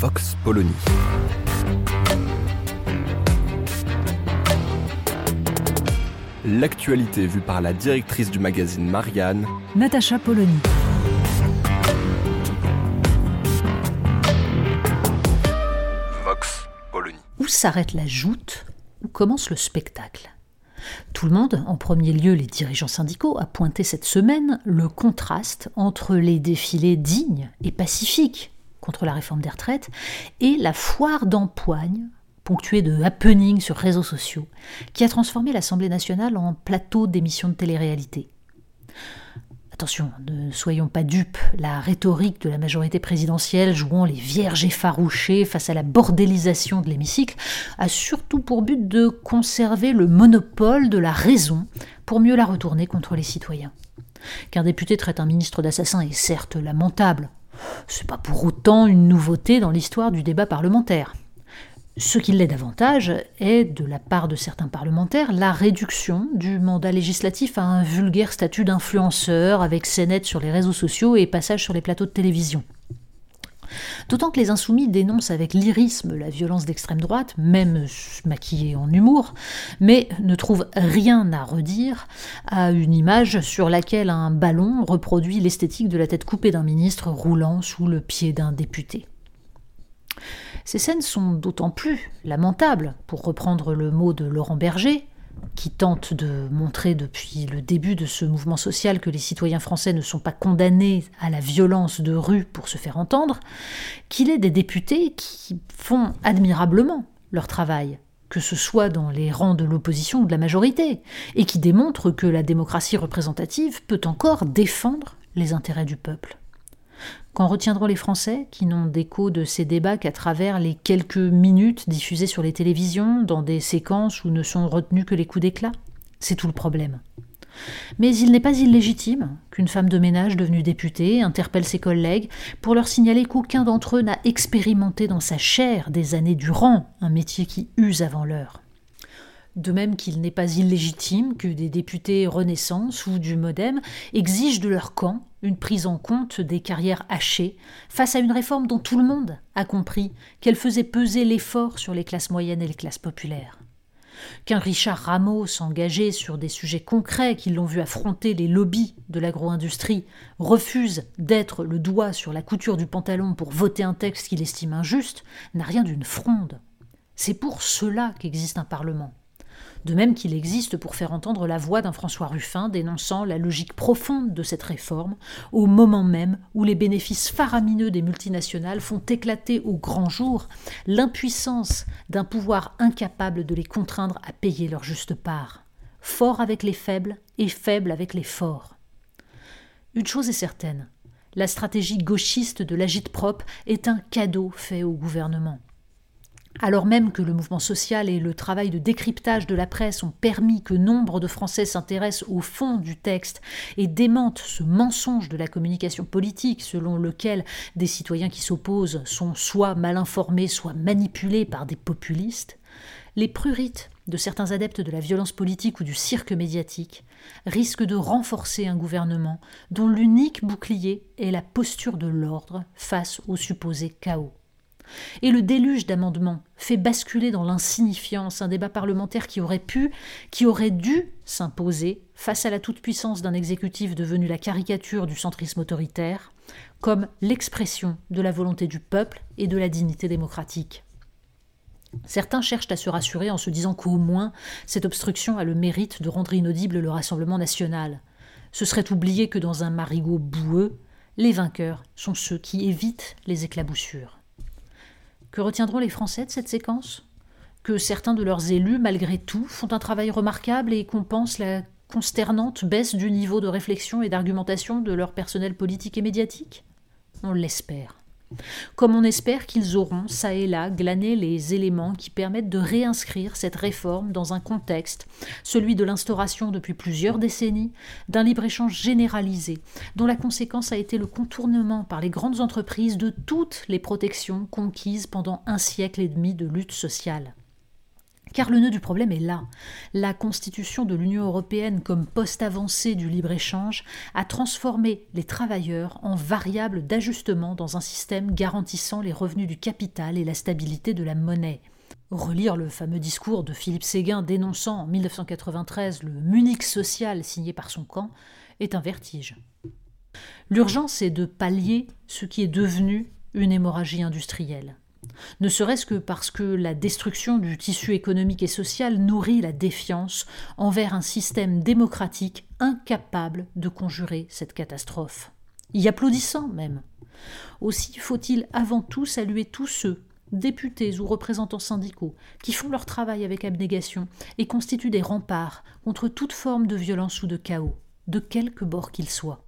Vox Polony. L'actualité vue par la directrice du magazine Marianne, Natacha Polony. Vox Polony. Où s'arrête la joute Où commence le spectacle Tout le monde, en premier lieu les dirigeants syndicaux, a pointé cette semaine le contraste entre les défilés dignes et pacifiques contre la réforme des retraites et la foire d'empoigne ponctuée de happenings sur réseaux sociaux, qui a transformé l'Assemblée nationale en plateau d'émissions de télé-réalité. Attention, ne soyons pas dupes, la rhétorique de la majorité présidentielle jouant les vierges effarouchées face à la bordélisation de l'hémicycle a surtout pour but de conserver le monopole de la raison pour mieux la retourner contre les citoyens. Qu'un député traite un ministre d'assassin est certes lamentable, c'est pas pour autant une nouveauté dans l'histoire du débat parlementaire. Ce qui l'est davantage est, de la part de certains parlementaires, la réduction du mandat législatif à un vulgaire statut d'influenceur avec scénette sur les réseaux sociaux et passage sur les plateaux de télévision. D'autant que les insoumis dénoncent avec lyrisme la violence d'extrême droite, même maquillée en humour, mais ne trouvent rien à redire à une image sur laquelle un ballon reproduit l'esthétique de la tête coupée d'un ministre roulant sous le pied d'un député. Ces scènes sont d'autant plus lamentables, pour reprendre le mot de Laurent Berger, qui tente de montrer depuis le début de ce mouvement social que les citoyens français ne sont pas condamnés à la violence de rue pour se faire entendre, qu'il est des députés qui font admirablement leur travail, que ce soit dans les rangs de l'opposition ou de la majorité, et qui démontrent que la démocratie représentative peut encore défendre les intérêts du peuple. Qu'en retiendront les Français, qui n'ont d'écho de ces débats qu'à travers les quelques minutes diffusées sur les télévisions, dans des séquences où ne sont retenus que les coups d'éclat? C'est tout le problème. Mais il n'est pas illégitime qu'une femme de ménage devenue députée interpelle ses collègues pour leur signaler qu'aucun d'entre eux n'a expérimenté dans sa chair des années durant un métier qui use avant l'heure. De même qu'il n'est pas illégitime que des députés Renaissance ou du Modem exigent de leur camp une prise en compte des carrières hachées face à une réforme dont tout le monde a compris qu'elle faisait peser l'effort sur les classes moyennes et les classes populaires. Qu'un Richard Ramos engagé sur des sujets concrets qui l'ont vu affronter les lobbies de l'agro-industrie refuse d'être le doigt sur la couture du pantalon pour voter un texte qu'il estime injuste n'a rien d'une fronde. C'est pour cela qu'existe un Parlement de même qu'il existe pour faire entendre la voix d'un François Ruffin dénonçant la logique profonde de cette réforme, au moment même où les bénéfices faramineux des multinationales font éclater au grand jour l'impuissance d'un pouvoir incapable de les contraindre à payer leur juste part, fort avec les faibles et faible avec les forts. Une chose est certaine, la stratégie gauchiste de l'agite-propre est un cadeau fait au gouvernement. Alors même que le mouvement social et le travail de décryptage de la presse ont permis que nombre de Français s'intéressent au fond du texte et démentent ce mensonge de la communication politique selon lequel des citoyens qui s'opposent sont soit mal informés, soit manipulés par des populistes, les prurites de certains adeptes de la violence politique ou du cirque médiatique risquent de renforcer un gouvernement dont l'unique bouclier est la posture de l'ordre face au supposé chaos. Et le déluge d'amendements fait basculer dans l'insignifiance un débat parlementaire qui aurait pu, qui aurait dû s'imposer face à la toute-puissance d'un exécutif devenu la caricature du centrisme autoritaire, comme l'expression de la volonté du peuple et de la dignité démocratique. Certains cherchent à se rassurer en se disant qu'au moins cette obstruction a le mérite de rendre inaudible le Rassemblement national. Ce serait oublier que dans un marigot boueux, les vainqueurs sont ceux qui évitent les éclaboussures. Que retiendront les Français de cette séquence? Que certains de leurs élus, malgré tout, font un travail remarquable et compensent la consternante baisse du niveau de réflexion et d'argumentation de leur personnel politique et médiatique? On l'espère. Comme on espère qu'ils auront, ça et là, glané les éléments qui permettent de réinscrire cette réforme dans un contexte, celui de l'instauration depuis plusieurs décennies d'un libre-échange généralisé, dont la conséquence a été le contournement par les grandes entreprises de toutes les protections conquises pendant un siècle et demi de lutte sociale. Car le nœud du problème est là. La constitution de l'Union européenne comme poste avancé du libre-échange a transformé les travailleurs en variables d'ajustement dans un système garantissant les revenus du capital et la stabilité de la monnaie. Relire le fameux discours de Philippe Séguin dénonçant en 1993 le Munich social signé par son camp est un vertige. L'urgence est de pallier ce qui est devenu une hémorragie industrielle ne serait-ce que parce que la destruction du tissu économique et social nourrit la défiance envers un système démocratique incapable de conjurer cette catastrophe. Y applaudissant même. Aussi faut-il avant tout saluer tous ceux, députés ou représentants syndicaux, qui font leur travail avec abnégation et constituent des remparts contre toute forme de violence ou de chaos, de quelque bord qu'il soit.